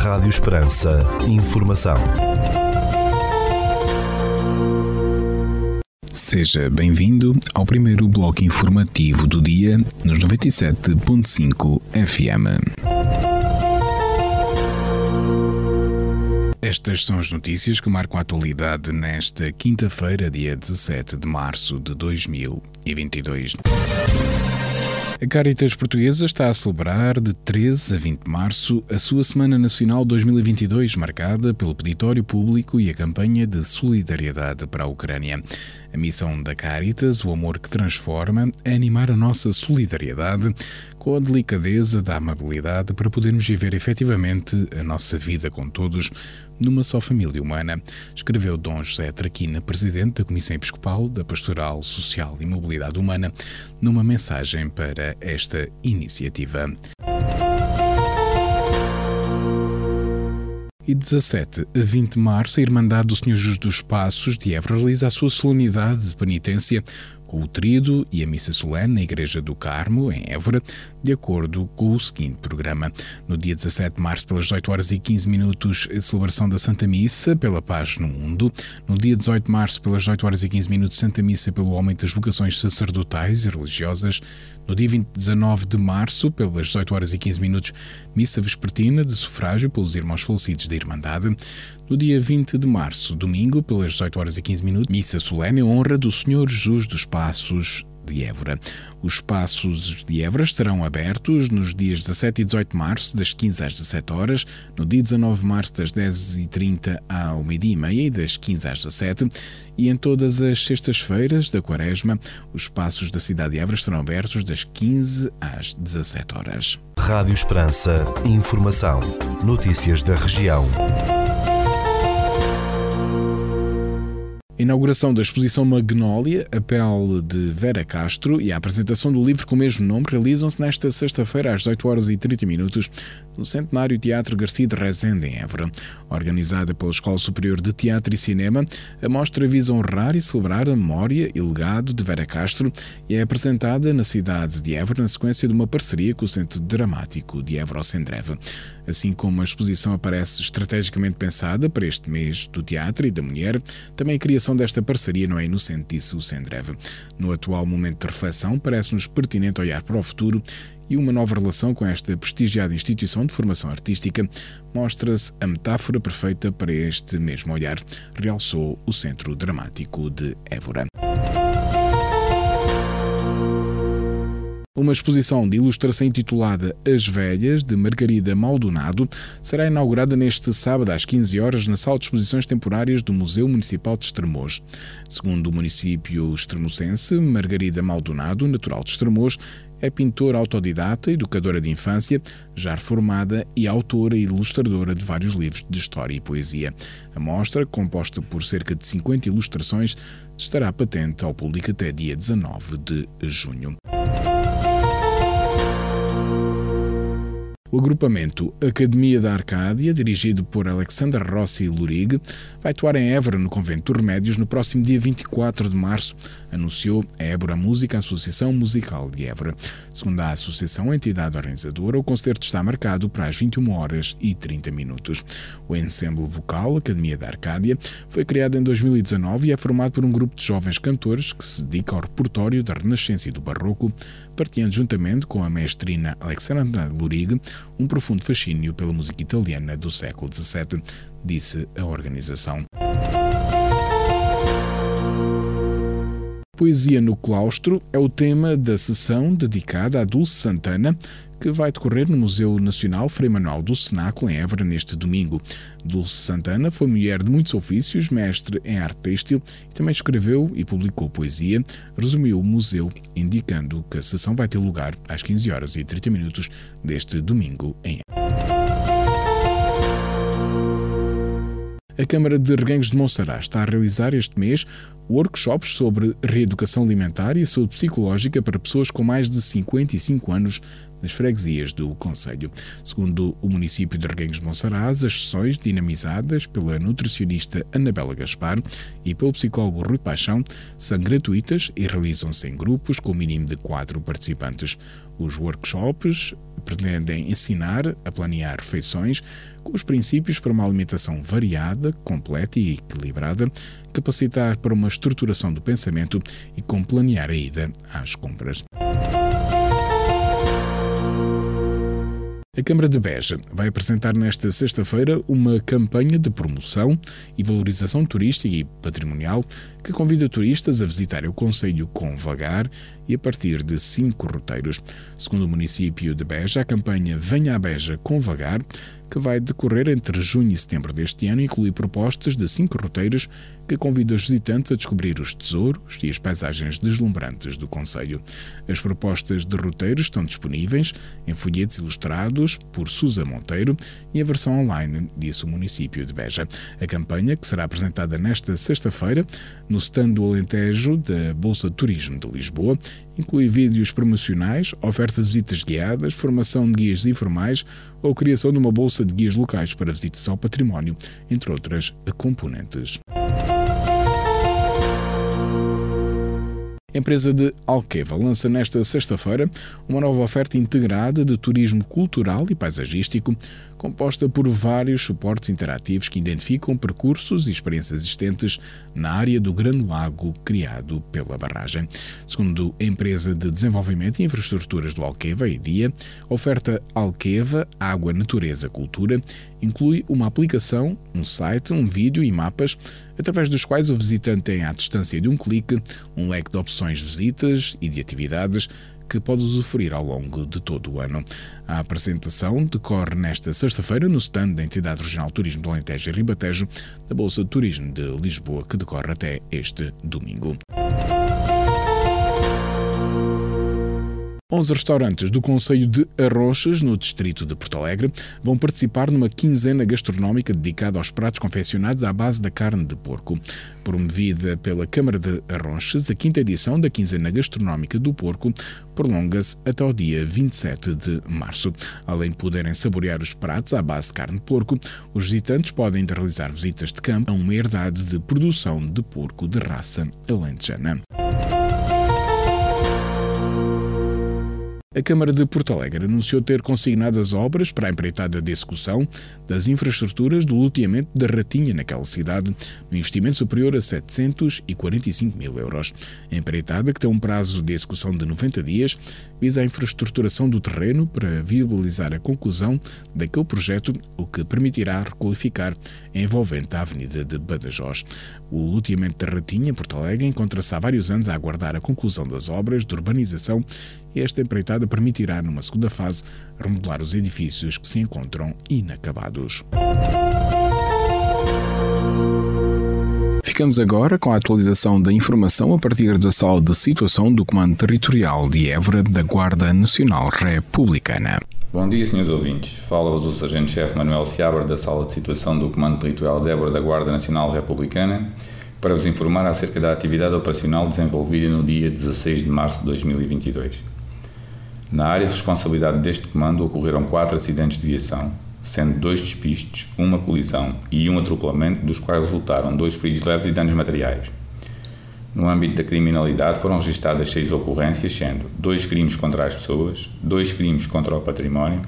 Rádio Esperança. Informação. Seja bem-vindo ao primeiro bloco informativo do dia nos 97.5 FM. Estas são as notícias que marcam a atualidade nesta quinta-feira, dia 17 de março de 2022. A Caritas Portuguesa está a celebrar de 13 a 20 de março a sua Semana Nacional 2022, marcada pelo peditório público e a campanha de solidariedade para a Ucrânia. A missão da Caritas, o amor que transforma, é animar a nossa solidariedade com a delicadeza da amabilidade para podermos viver efetivamente a nossa vida com todos numa só família humana, escreveu Dom José Traquina, presidente da Comissão Episcopal da Pastoral Social e Mobilidade Humana, numa mensagem para esta iniciativa. E 17 a 20 de março, a Irmandade do Senhor Jesus dos Passos de Évora realiza a sua solenidade de penitência com o trido e a missa solene na Igreja do Carmo, em Évora, de acordo com o seguinte programa. No dia 17 de março, pelas 18 horas e 15 minutos, a celebração da Santa Missa pela Paz no Mundo. No dia 18 de março, pelas 18 horas e 15 minutos, Santa Missa pelo aumento das vocações sacerdotais e religiosas. No dia 19 de março, pelas 18 horas e 15 minutos, missa vespertina de sufrágio pelos irmãos falecidos da Irmandade. No dia 20 de março, domingo, pelas 18 horas e 15 minutos, missa solene em honra do Senhor Jesus dos Passos de Évora. Os passos de Évora estarão abertos nos dias 17 e 18 de março, das 15 às 17 horas, no dia 19 de março, das 10h30 ao meio-dia e meia e das 15 às 17 e em todas as sextas-feiras da quaresma, os passos da cidade de Évora estarão abertos das 15 às 17 horas. Rádio Esperança. Informação. Notícias da região. Inauguração da exposição Magnólia, a pele de Vera Castro e a apresentação do livro com o mesmo nome realizam-se nesta sexta-feira às 18 horas e 30 minutos no Centenário Teatro Garcia de Rezende, em Évora. Organizada pela Escola Superior de Teatro e Cinema, a mostra visa honrar e celebrar a memória e legado de Vera Castro e é apresentada na cidade de Évora na sequência de uma parceria com o Centro Dramático de Évora-Sendreva. Assim como a exposição aparece estrategicamente pensada para este mês do teatro e da mulher, também a criação desta parceria não é inocente, disse o Sendreve. No atual momento de reflexão, parece-nos pertinente olhar para o futuro e uma nova relação com esta prestigiada instituição de formação artística mostra-se a metáfora perfeita para este mesmo olhar, realçou o Centro Dramático de Évora. Uma exposição de ilustração intitulada As Velhas, de Margarida Maldonado, será inaugurada neste sábado às 15 horas na Sala de Exposições Temporárias do Museu Municipal de Estremoz. Segundo o município extremocense, Margarida Maldonado, natural de Estremoz, é pintora autodidata, educadora de infância, já reformada e autora e ilustradora de vários livros de história e poesia. A mostra, composta por cerca de 50 ilustrações, estará patente ao público até dia 19 de junho. O agrupamento Academia da Arcádia, dirigido por Alexander Rossi Lurig, vai atuar em Évora, no Convento dos Remédios, no próximo dia 24 de março, anunciou a Évora Música Associação Musical de Évora. Segundo a associação, a entidade organizadora, o concerto está marcado para as 21 horas e 30 minutos. O ensemble vocal Academia da Arcádia foi criado em 2019 e é formado por um grupo de jovens cantores que se dedica ao repertório da Renascença e do Barroco, partilhando juntamente com a mestrina Alexandra Lurig um profundo fascínio pela música italiana do século XVII, disse a organização. Poesia no Claustro é o tema da sessão dedicada a Dulce Santana, que vai decorrer no Museu Nacional Frei Manuel do Cenáculo, em Évora, neste domingo. Dulce Santana foi mulher de muitos ofícios, mestre em arte têxtil e também escreveu e publicou poesia. Resumiu o museu, indicando que a sessão vai ter lugar às 15 horas e 30 minutos deste domingo em Évora. A Câmara de Reguengos de Monsaraz está a realizar este mês workshops sobre reeducação alimentar e saúde psicológica para pessoas com mais de 55 anos nas freguesias do Conselho. Segundo o município de Reguengos de Monsaraz, as sessões dinamizadas pela nutricionista Anabela Gaspar e pelo psicólogo Rui Paixão são gratuitas e realizam-se em grupos com o mínimo de quatro participantes. Os workshops pretendem ensinar a planear refeições com os princípios para uma alimentação variada, completa e equilibrada, capacitar para uma estruturação do pensamento e como planear a ida às compras. A Câmara de Beja vai apresentar nesta sexta-feira uma campanha de promoção e valorização turística e patrimonial que convida turistas a visitarem o Conselho com Vagar e a partir de cinco roteiros. Segundo o município de Beja, a campanha Venha à Beja com Vagar que vai decorrer entre junho e setembro deste ano, inclui propostas de cinco roteiros que convidam os visitantes a descobrir os tesouros e as paisagens deslumbrantes do Conselho. As propostas de roteiros estão disponíveis em folhetos ilustrados por Susa Monteiro e a versão online, disse o município de Beja. A campanha, que será apresentada nesta sexta-feira no stand do Alentejo da Bolsa de Turismo de Lisboa, inclui vídeos promocionais, ofertas de visitas guiadas, formação de guias informais ou criação de uma bolsa de guias locais para visitas ao património, entre outras componentes. A empresa de Alqueva lança nesta sexta-feira uma nova oferta integrada de turismo cultural e paisagístico, composta por vários suportes interativos que identificam percursos e experiências existentes na área do Grande Lago criado pela barragem. Segundo a empresa de desenvolvimento e infraestruturas do Alqueva, EDIA, a oferta Alqueva Água, Natureza, Cultura inclui uma aplicação, um site, um vídeo e mapas através dos quais o visitante tem à distância de um clique um leque de opções de visitas e de atividades que pode usufruir ao longo de todo o ano. A apresentação decorre nesta sexta-feira no stand da Entidade Regional Turismo do Alentejo e Ribatejo da Bolsa de Turismo de Lisboa, que decorre até este domingo. 11 restaurantes do Conselho de Arrochas, no distrito de Porto Alegre, vão participar numa quinzena gastronómica dedicada aos pratos confeccionados à base da carne de porco. Promovida pela Câmara de Arrochas, a quinta edição da quinzena gastronómica do porco prolonga-se até ao dia 27 de março. Além de poderem saborear os pratos à base de carne de porco, os visitantes podem realizar visitas de campo a uma herdade de produção de porco de raça alentejana. A Câmara de Porto Alegre anunciou ter consignado as obras para a empreitada de execução das infraestruturas do loteamento da Ratinha naquela cidade, no investimento superior a 745 mil euros. A empreitada, que tem um prazo de execução de 90 dias, visa a infraestruturação do terreno para viabilizar a conclusão daquele projeto, o que permitirá requalificar a envolvente a Avenida de Badajoz. O loteamento da Ratinha, Porto Alegre, encontra-se há vários anos a aguardar a conclusão das obras de urbanização esta empreitada permitirá, numa segunda fase, remodelar os edifícios que se encontram inacabados. Ficamos agora com a atualização da informação a partir da sala de situação do Comando Territorial de Évora da Guarda Nacional Republicana. Bom dia, senhores ouvintes. Fala-vos o Sargento-Chefe Manuel Seabra da Sala de Situação do Comando Territorial de Évora da Guarda Nacional Republicana para vos informar acerca da atividade operacional desenvolvida no dia 16 de março de 2022. Na área de responsabilidade deste comando ocorreram quatro acidentes de viação, sendo dois despistes, uma colisão e um atropelamento, dos quais resultaram dois feridos leves e danos materiais. No âmbito da criminalidade foram registradas seis ocorrências, sendo dois crimes contra as pessoas, dois crimes contra o património,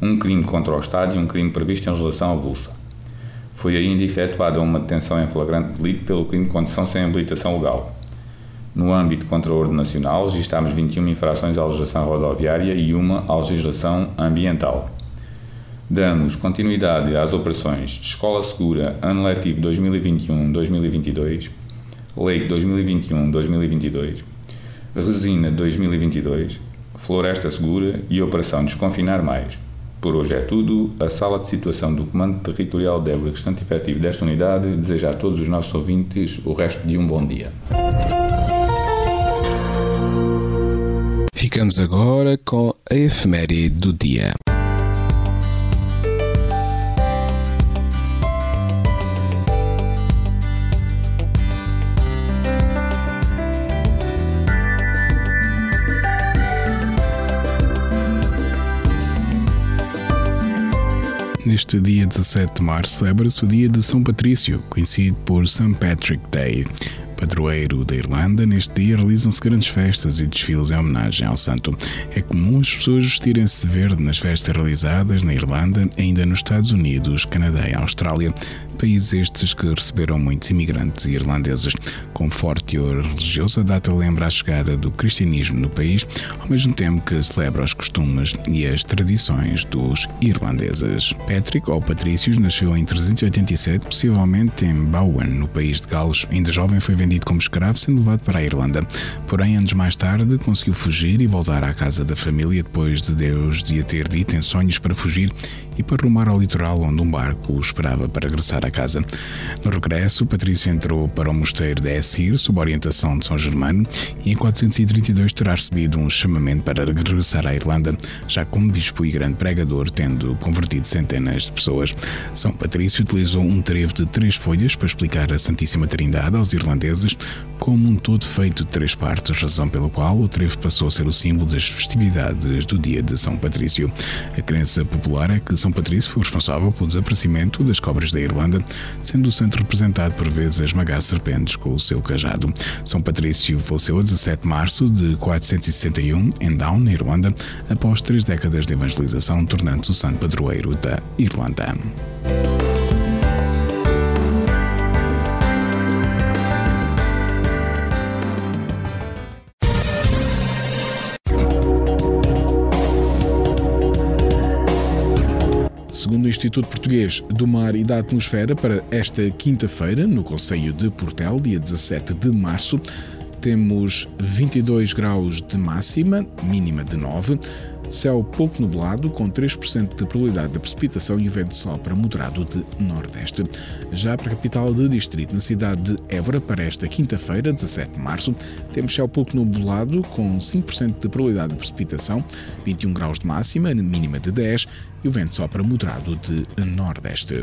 um crime contra o Estado e um crime previsto em legislação avulsa. Foi ainda efetuada uma detenção em flagrante delito pelo crime de condução sem habilitação legal. No âmbito contra a ordem nacional, registámos 21 infrações à legislação rodoviária e uma à legislação ambiental. Damos continuidade às operações Escola Segura, Ano Letivo 2021-2022, Lei 2021-2022, Resina 2022, Floresta Segura e Operação Desconfinar Mais. Por hoje é tudo. A sala de situação do Comando Territorial de Évora, restante efetivo desta unidade, deseja a todos os nossos ouvintes o resto de um bom dia. Ficamos agora com a efeméride do dia. Neste dia 17 de março celebra-se o dia de São Patrício, conhecido por St. Patrick Day. Padroeiro da Irlanda, neste dia realizam-se grandes festas e desfiles em homenagem ao santo. É comum as pessoas vestirem-se de verde nas festas realizadas na Irlanda, ainda nos Estados Unidos, Canadá e Austrália países estes que receberam muitos imigrantes irlandeses. Com forte teor religioso, a data lembra a chegada do cristianismo no país, ao mesmo tempo que celebra os costumes e as tradições dos irlandeses. Patrick, ou Patrícios, nasceu em 387, possivelmente em Bowen, no país de Gales. Ainda jovem foi vendido como escravo, sendo levado para a Irlanda. Porém, anos mais tarde, conseguiu fugir e voltar à casa da família depois de Deus lhe ter dito em sonhos para fugir e para rumar ao litoral onde um barco o esperava para regressar à casa. No regresso, Patrício entrou para o mosteiro de Essir sob orientação de São Germano e em 432 terá recebido um chamamento para regressar à Irlanda, já como bispo e grande pregador, tendo convertido centenas de pessoas. São Patrício utilizou um trevo de três folhas para explicar a Santíssima Trindade aos irlandeses como um todo feito de três partes, razão pela qual o trevo passou a ser o símbolo das festividades do dia de São Patrício. A crença popular é que São Patrício foi responsável pelo desaparecimento das cobras da Irlanda, sendo o santo representado por vezes a esmagar serpentes com o seu cajado. São Patrício faleceu a 17 de março de 461 em Down, na Irlanda, após três décadas de evangelização, tornando-se o santo padroeiro da Irlanda. Segundo o Instituto Português do Mar e da Atmosfera, para esta quinta-feira, no Conselho de Portel, dia 17 de março, temos 22 graus de máxima, mínima de 9. Céu pouco nublado, com 3% de probabilidade de precipitação e vento sopra moderado de nordeste. Já para a capital de distrito, na cidade de Évora, para esta quinta-feira, 17 de março, temos céu pouco nublado, com 5% de probabilidade de precipitação, 21 graus de máxima, mínima de 10 e o vento sopra moderado de nordeste.